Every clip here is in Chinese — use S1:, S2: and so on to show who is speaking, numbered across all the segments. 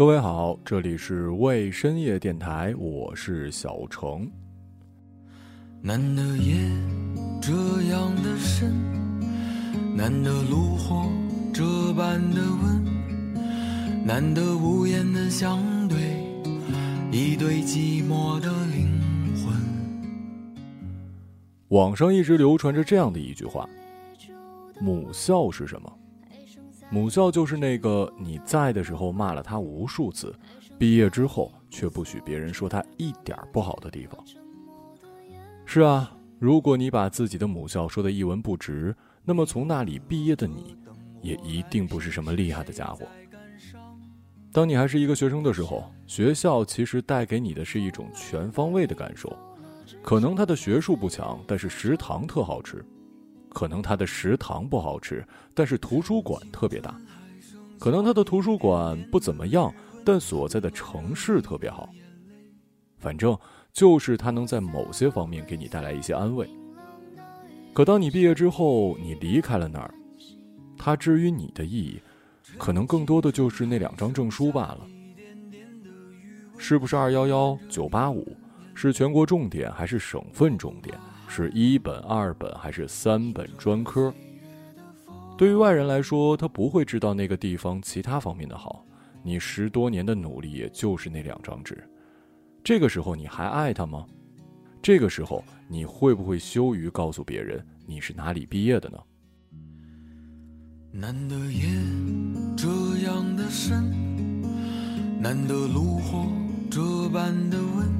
S1: 各位好，这里是未深夜电台，我是小程。
S2: 难得夜这样的深，难得炉火这般的温，难得无言的相对，一对寂寞的灵魂。
S1: 网上一直流传着这样的一句话：母校是什么？母校就是那个你在的时候骂了他无数次，毕业之后却不许别人说他一点不好的地方。是啊，如果你把自己的母校说的一文不值，那么从那里毕业的你，也一定不是什么厉害的家伙。当你还是一个学生的时候，学校其实带给你的是一种全方位的感受，可能他的学术不强，但是食堂特好吃。可能他的食堂不好吃，但是图书馆特别大；可能他的图书馆不怎么样，但所在的城市特别好。反正就是他能在某些方面给你带来一些安慰。可当你毕业之后，你离开了那儿，他至于你的意义，可能更多的就是那两张证书罢了。是不是二幺幺、九八五，是全国重点还是省份重点？是一本、二本还是三本专科？对于外人来说，他不会知道那个地方其他方面的好。你十多年的努力，也就是那两张纸。这个时候，你还爱他吗？这个时候，你会不会羞于告诉别人你是哪里毕业的呢？
S2: 难得夜这样的深，难得炉火这般的温，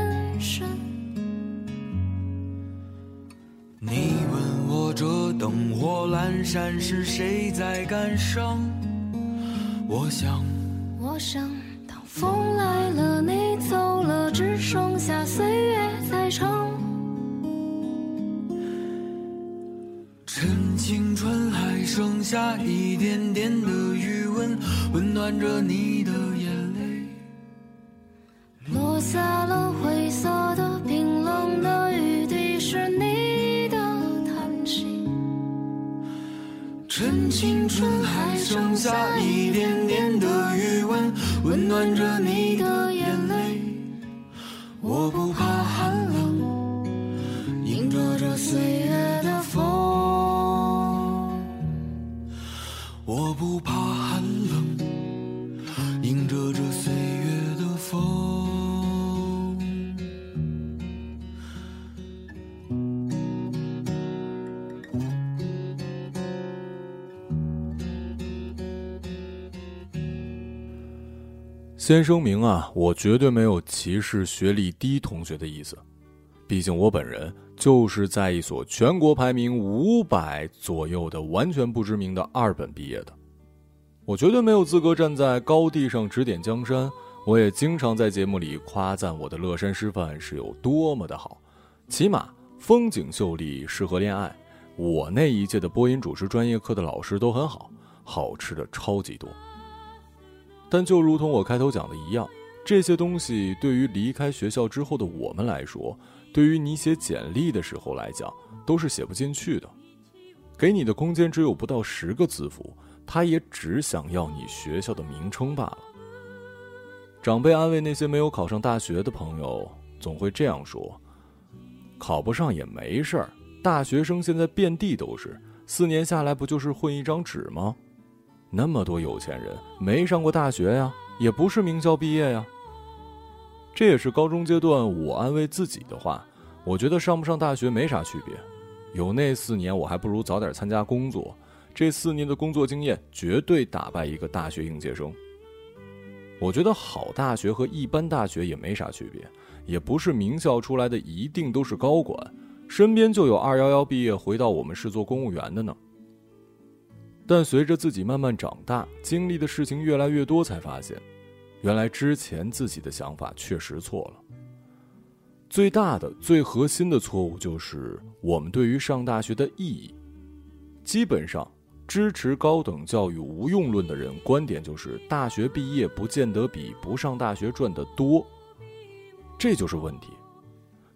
S2: 灯火阑珊时谁在感伤？我想，我想。当风来了，你走了，只剩下岁月在唱。趁青春还剩下一点点的余温，温暖着你
S1: 先声明啊，我绝对没有歧视学历低同学的意思，毕竟我本人就是在一所全国排名五百左右的完全不知名的二本毕业的，我绝对没有资格站在高地上指点江山。我也经常在节目里夸赞我的乐山师范是有多么的好，起码风景秀丽，适合恋爱。我那一届的播音主持专业课的老师都很好，好吃的超级多。但就如同我开头讲的一样，这些东西对于离开学校之后的我们来说，对于你写简历的时候来讲，都是写不进去的。给你的空间只有不到十个字符，他也只想要你学校的名称罢了。长辈安慰那些没有考上大学的朋友，总会这样说：“考不上也没事儿，大学生现在遍地都是，四年下来不就是混一张纸吗？”那么多有钱人没上过大学呀，也不是名校毕业呀。这也是高中阶段我安慰自己的话。我觉得上不上大学没啥区别，有那四年我还不如早点参加工作。这四年的工作经验绝对打败一个大学应届生。我觉得好大学和一般大学也没啥区别，也不是名校出来的一定都是高管，身边就有二幺幺毕业回到我们市做公务员的呢。但随着自己慢慢长大，经历的事情越来越多，才发现，原来之前自己的想法确实错了。最大的、最核心的错误就是我们对于上大学的意义。基本上，支持高等教育无用论的人观点就是：大学毕业不见得比不上大学赚得多。这就是问题。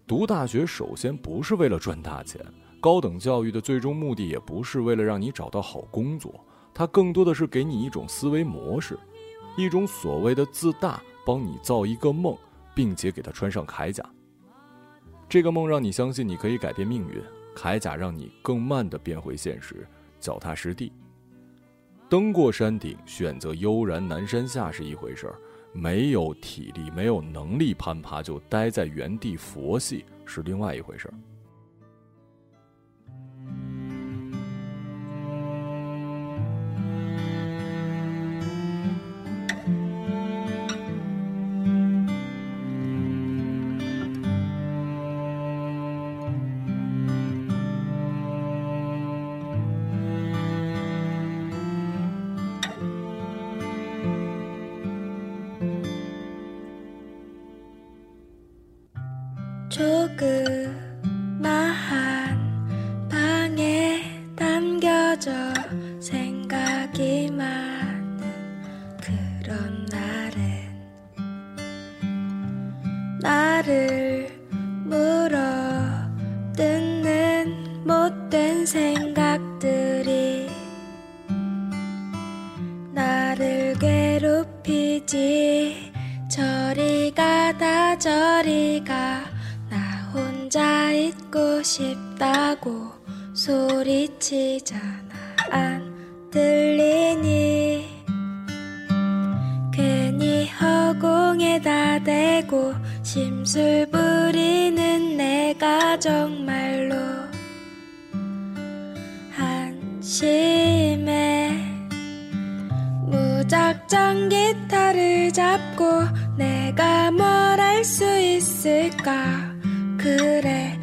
S1: 读大学首先不是为了赚大钱，高等教育的最终目的也不是为了让你找到好工作，它更多的是给你一种思维模式，一种所谓的自大，帮你造一个梦，并且给它穿上铠甲。这个梦让你相信你可以改变命运，铠甲让你更慢地变回现实，脚踏实地。登过山顶，选择悠然南山下是一回事儿。没有体力、没有能力攀爬，就待在原地佛系，是另外一回事儿。
S3: 그마한 방에 담겨져 생각이 많은 그런 날엔 나를 물어 뜯는 못된 생각들이 나를 괴롭히지 저리 가다 저리 가 싶다고 소리치잖아. 안 들리니? 괜히 허공에다 대고 심술 부리는 내가 정말로 한심해. 무작정 기타를 잡고 내가 뭘 할 수 있을까? 그래.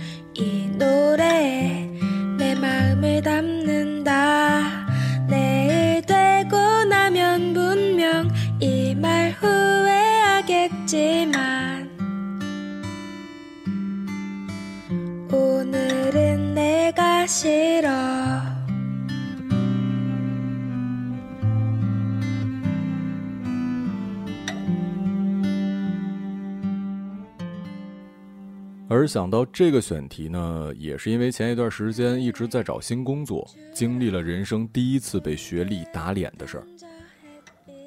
S1: 而想到这个选题呢，也是因为前一段时间一直在找新工作，经历了人生第一次被学历打脸的事儿。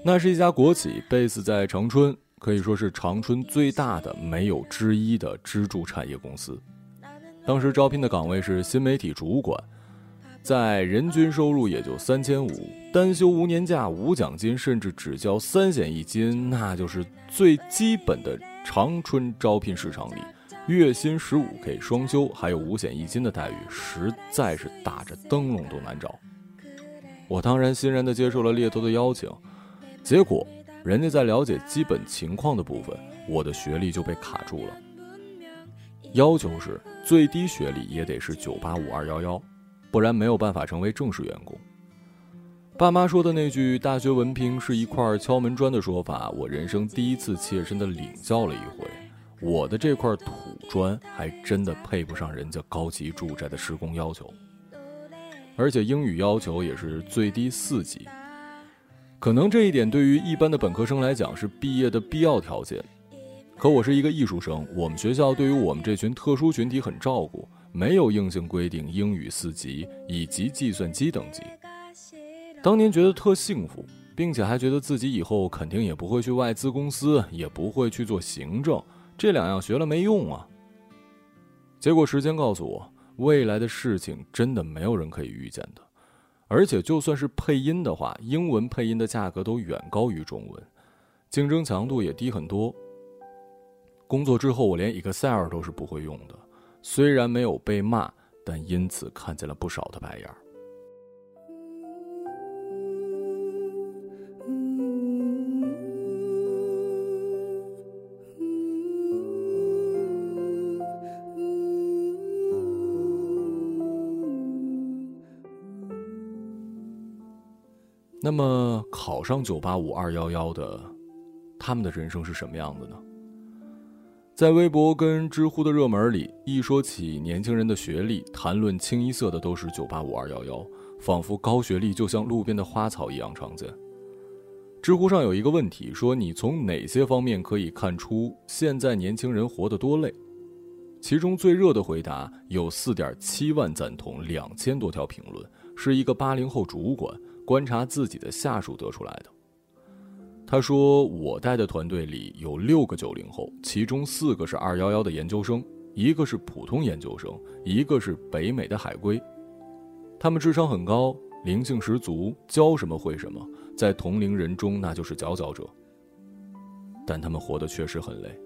S1: 那是一家国企，base 在长春，可以说是长春最大的、没有之一的支柱产业公司。当时招聘的岗位是新媒体主管，在人均收入也就三千五，单休无年假、无奖金，甚至只交三险一金，那就是最基本的长春招聘市场里。月薪十五 K 双休，还有五险一金的待遇，实在是打着灯笼都难找。我当然欣然地接受了猎头的邀请，结果人家在了解基本情况的部分，我的学历就被卡住了。要求是最低学历也得是九八五二幺幺，不然没有办法成为正式员工。爸妈说的那句“大学文凭是一块敲门砖”的说法，我人生第一次切身的领教了一回。我的这块土砖还真的配不上人家高级住宅的施工要求，而且英语要求也是最低四级。可能这一点对于一般的本科生来讲是毕业的必要条件，可我是一个艺术生，我们学校对于我们这群特殊群体很照顾，没有硬性规定英语四级以及计算机等级。当年觉得特幸福，并且还觉得自己以后肯定也不会去外资公司，也不会去做行政。这两样学了没用啊！结果时间告诉我，未来的事情真的没有人可以预见的，而且就算是配音的话，英文配音的价格都远高于中文，竞争强度也低很多。工作之后，我连 Excel 都是不会用的，虽然没有被骂，但因此看见了不少的白眼儿。那么考上九八五二幺幺的，他们的人生是什么样的呢？在微博跟知乎的热门里，一说起年轻人的学历，谈论清一色的都是九八五二幺幺，仿佛高学历就像路边的花草一样常见。知乎上有一个问题说：“你从哪些方面可以看出现在年轻人活得多累？”其中最热的回答有四点七万赞同，两千多条评论，是一个八零后主管观察自己的下属得出来的。他说：“我带的团队里有六个九零后，其中四个是二幺幺的研究生，一个是普通研究生，一个是北美的海归。他们智商很高，灵性十足，教什么会什么，在同龄人中那就是佼佼者。但他们活得确实很累，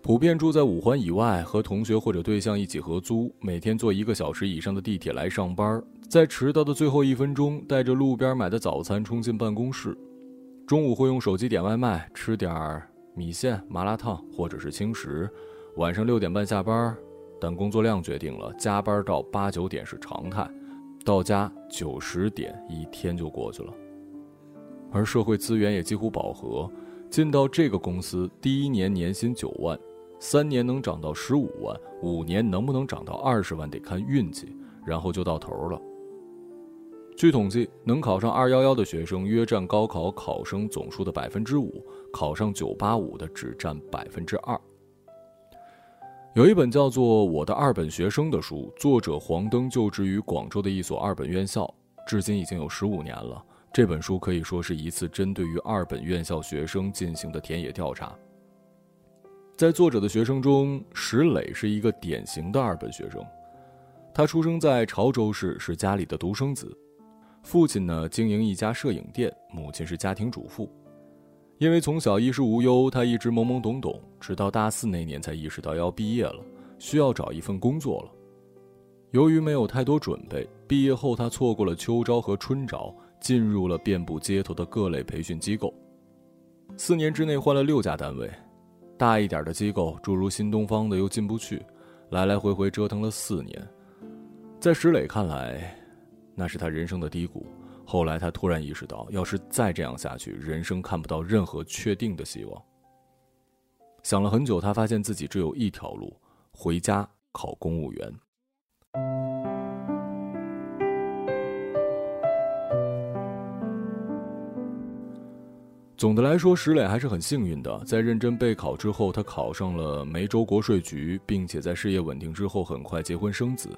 S1: 普遍住在五环以外，和同学或者对象一起合租，每天坐一个小时以上的地铁来上班，在迟到的最后一分钟，带着路边买的早餐冲进办公室。”中午会用手机点外卖，吃点儿米线、麻辣烫或者是轻食。晚上六点半下班，但工作量决定了加班到八九点是常态，到家九十点一天就过去了。而社会资源也几乎饱和，进到这个公司第一年年薪九万，三年能涨到十五万，五年能不能涨到二十万得看运气，然后就到头了。据统计，能考上二幺幺的学生约占高考考生总数的百分之五，考上九八五的只占百分之二。有一本叫做《我的二本学生》的书，作者黄登就职于广州的一所二本院校，至今已经有十五年了。这本书可以说是一次针对于二本院校学生进行的田野调查。在作者的学生中，石磊是一个典型的二本学生，他出生在潮州市，是家里的独生子。父亲呢经营一家摄影店，母亲是家庭主妇。因为从小衣食无忧，他一直懵懵懂懂，直到大四那年才意识到要毕业了，需要找一份工作了。由于没有太多准备，毕业后他错过了秋招和春招，进入了遍布街头的各类培训机构。四年之内换了六家单位，大一点的机构，诸如新东方的又进不去，来来回回折腾了四年。在石磊看来，那是他人生的低谷。后来他突然意识到，要是再这样下去，人生看不到任何确定的希望。想了很久，他发现自己只有一条路：回家考公务员。总的来说，石磊还是很幸运的。在认真备考之后，他考上了梅州国税局，并且在事业稳定之后，很快结婚生子。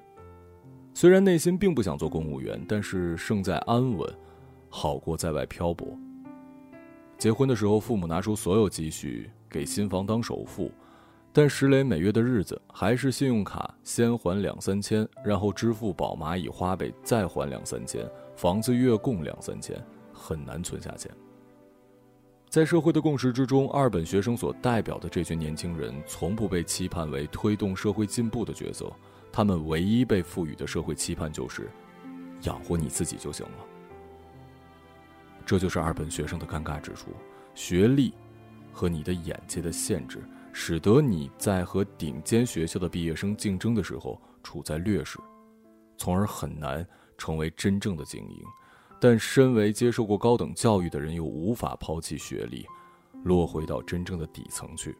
S1: 虽然内心并不想做公务员，但是胜在安稳，好过在外漂泊。结婚的时候，父母拿出所有积蓄给新房当首付，但石磊每月的日子还是信用卡先还两三千，然后支付宝、蚂蚁花呗再还两三千，房子月供两三千，很难存下钱。在社会的共识之中，二本学生所代表的这群年轻人，从不被期盼为推动社会进步的角色。他们唯一被赋予的社会期盼就是，养活你自己就行了。这就是二本学生的尴尬之处：学历和你的眼界的限制，使得你在和顶尖学校的毕业生竞争的时候处在劣势，从而很难成为真正的精英。但身为接受过高等教育的人，又无法抛弃学历，落回到真正的底层去。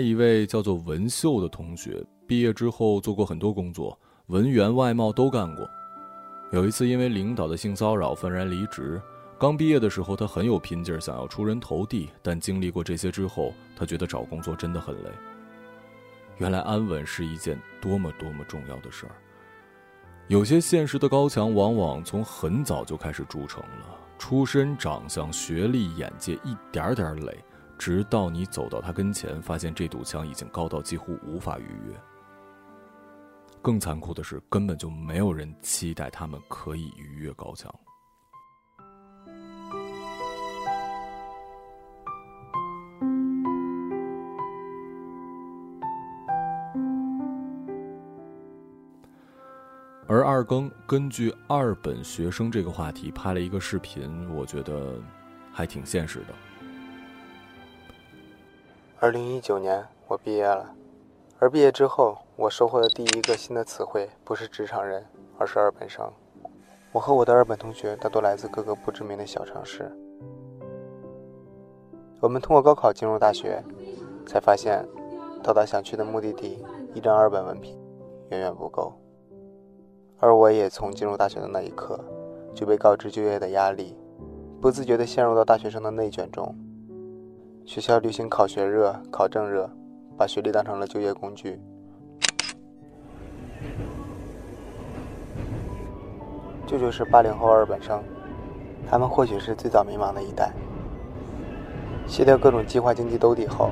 S1: 一位叫做文秀的同学，毕业之后做过很多工作，文员、外贸都干过。有一次因为领导的性骚扰愤然离职。刚毕业的时候，他很有拼劲，想要出人头地。但经历过这些之后，他觉得找工作真的很累。原来安稳是一件多么多么重要的事儿。有些现实的高墙，往往从很早就开始筑成了，出身、长相、学历、眼界，一点点垒。直到你走到他跟前，发现这堵墙已经高到几乎无法逾越。更残酷的是，根本就没有人期待他们可以逾越高墙。而二更根据二本学生这个话题拍了一个视频，我觉得还挺现实的。
S4: 二零一九年我毕业了，而毕业之后，我收获的第一个新的词汇不是职场人，而是二本生。我和我的二本同学大多来自各个不知名的小城市。我们通过高考进入大学，才发现到达想去的目的地，一张二本文凭远远不够。而我也从进入大学的那一刻，就被告知就业的压力，不自觉地陷入到大学生的内卷中。学校流行考学热、考证热，把学历当成了就业工具。这就是八零后二本生，他们或许是最早迷茫的一代。卸掉各种计划经济兜底后，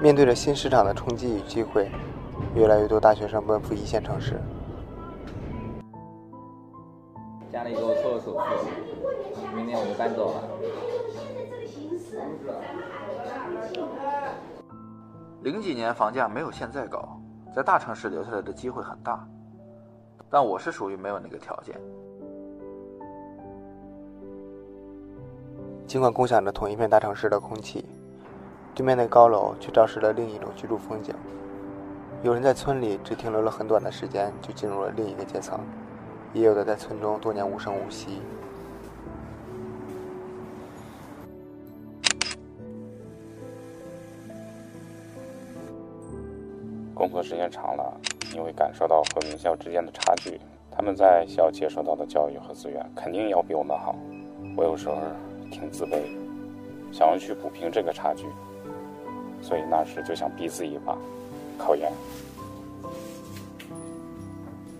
S4: 面对着新市场的冲击与机会，越来越多大学生奔赴一线城市。
S5: 家里给我凑了首付，明年我就搬走了。
S6: 零几年房价没有现在高，在大城市留下来的机会很大，但我是属于没有那个条件。
S4: 尽管共享着同一片大城市的空气，对面的高楼却昭示了另一种居住风景。有人在村里只停留了很短的时间，就进入了另一个阶层。也有的在村中多年无声无息。
S7: 工作时间长了，你会感受到和名校之间的差距。他们在校接受到的教育和资源肯定要比我们好。我有时候挺自卑，想要去补平这个差距，所以那时就想逼自己一把，考研。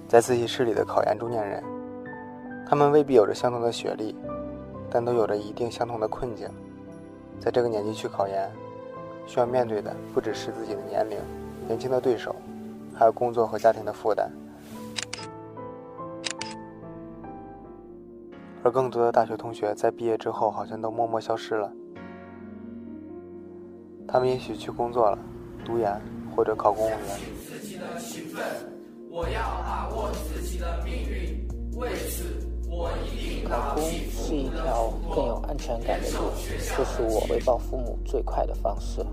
S4: 在自习室里的考研中年人，他们未必有着相同的学历，但都有着一定相同的困境。在这个年纪去考研，需要面对的不只是自己的年龄、年轻的对手，还有工作和家庭的负担。而更多的大学同学在毕业之后，好像都默默消失了。他们也许去工作了，读研或者考公务员。我要把握自己的命运，为此我一定考公是一条更有安全感的路，这是我回报父母最快的方式。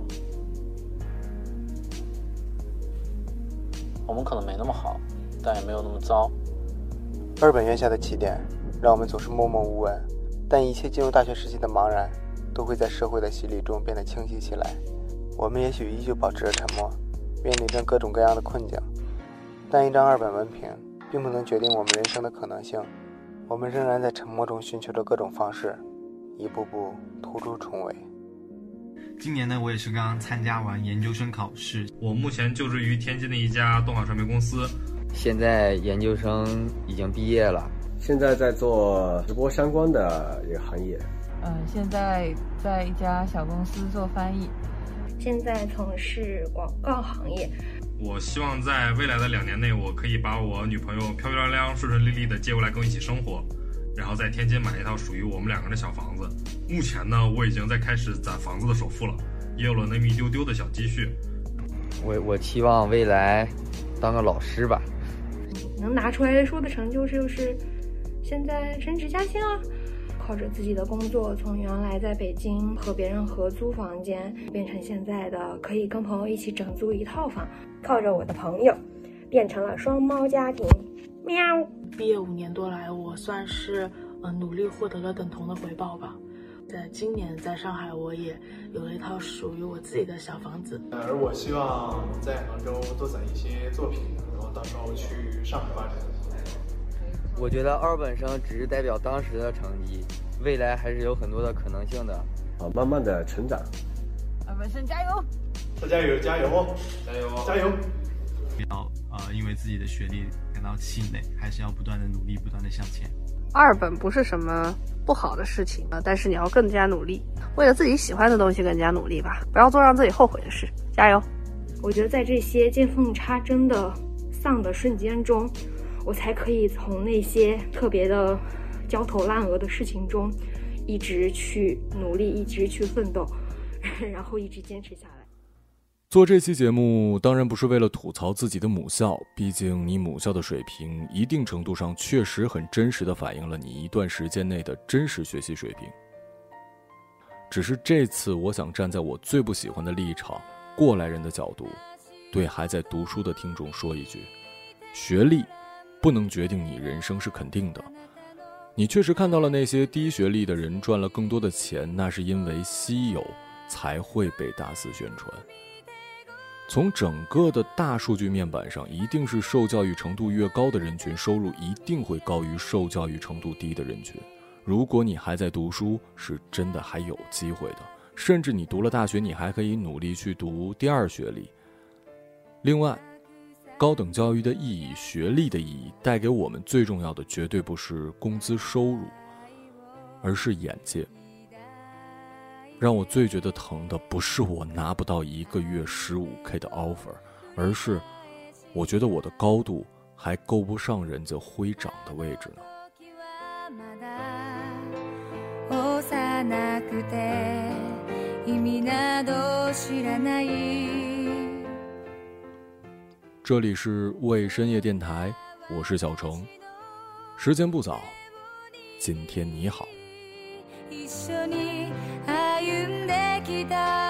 S8: 我们可能没那么好，但也没有那么糟。
S4: 二本院校的起点，让我们总是默默无闻，但一切进入大学时期的茫然，都会在社会的洗礼中变得清晰起来。我们也许依旧保持着沉默，面临着各种各样的困境。但一张二本文凭，并不能决定我们人生的可能性。我们仍然在沉默中寻求着各种方式，一步步突出重围。
S9: 今年呢，我也是刚刚参加完研究生考试。我目前就职于天津的一家动画传媒公司。
S5: 现在研究生已经毕业了，
S10: 现在在做直播相关的一个行业。
S11: 嗯，现在在一家小公司做翻译。
S12: 现在从事广告行业。
S9: 我希望在未来的两年内，我可以把我女朋友漂漂亮亮、顺顺利利的接过来跟我一起生活，然后在天津买一套属于我们两个人的小房子。目前呢，我已经在开始攒房子的首付了，也有了那么一丢丢的小积蓄。
S5: 我我期望未来当个老师吧，
S12: 能拿出来说的成就就是现在升职加薪了。靠着自己的工作，从原来在北京和别人合租房间，变成现在的可以跟朋友一起整租一套房。靠着我的朋友，变成了双猫家庭。喵！
S13: 毕业五年多来，我算是呃努力获得了等同的回报吧。在今年在上海，我也有了一套属于我自己的小房子。
S14: 而我希望在杭州多攒一些作品，然后到时候去上海发展。
S5: 我觉得二本生只是代表当时的成绩，未来还是有很多的可能性的。
S10: 啊，慢慢的成长。
S11: 二本生加油！
S14: 再加油，加油哦！加油，加油！
S9: 不要呃，因为自己的学历感到气馁，还是要不断的努力，不断的向前。
S15: 二本不是什么不好的事情啊，但是你要更加努力，为了自己喜欢的东西更加努力吧，不要做让自己后悔的事。加油！
S12: 我觉得在这些见缝插针的丧的瞬间中。我才可以从那些特别的焦头烂额的事情中，一直去努力，一直去奋斗，然后一直坚持下来。
S1: 做这期节目当然不是为了吐槽自己的母校，毕竟你母校的水平一定程度上确实很真实的反映了你一段时间内的真实学习水平。只是这次，我想站在我最不喜欢的立场——过来人的角度，对还在读书的听众说一句：学历不能决定你人生是肯定的。你确实看到了那些低学历的人赚了更多的钱，那是因为稀有才会被大肆宣传。从整个的大数据面板上，一定是受教育程度越高的人群，收入一定会高于受教育程度低的人群。如果你还在读书，是真的还有机会的。甚至你读了大学，你还可以努力去读第二学历。另外，高等教育的意义、学历的意义，带给我们最重要的，绝对不是工资收入，而是眼界。让我最觉得疼的不是我拿不到一个月十五 k 的 offer，而是我觉得我的高度还够不上人家徽长的位置呢。这里是为深夜电台，我是小程，时间不早，今天你好。
S16: vida.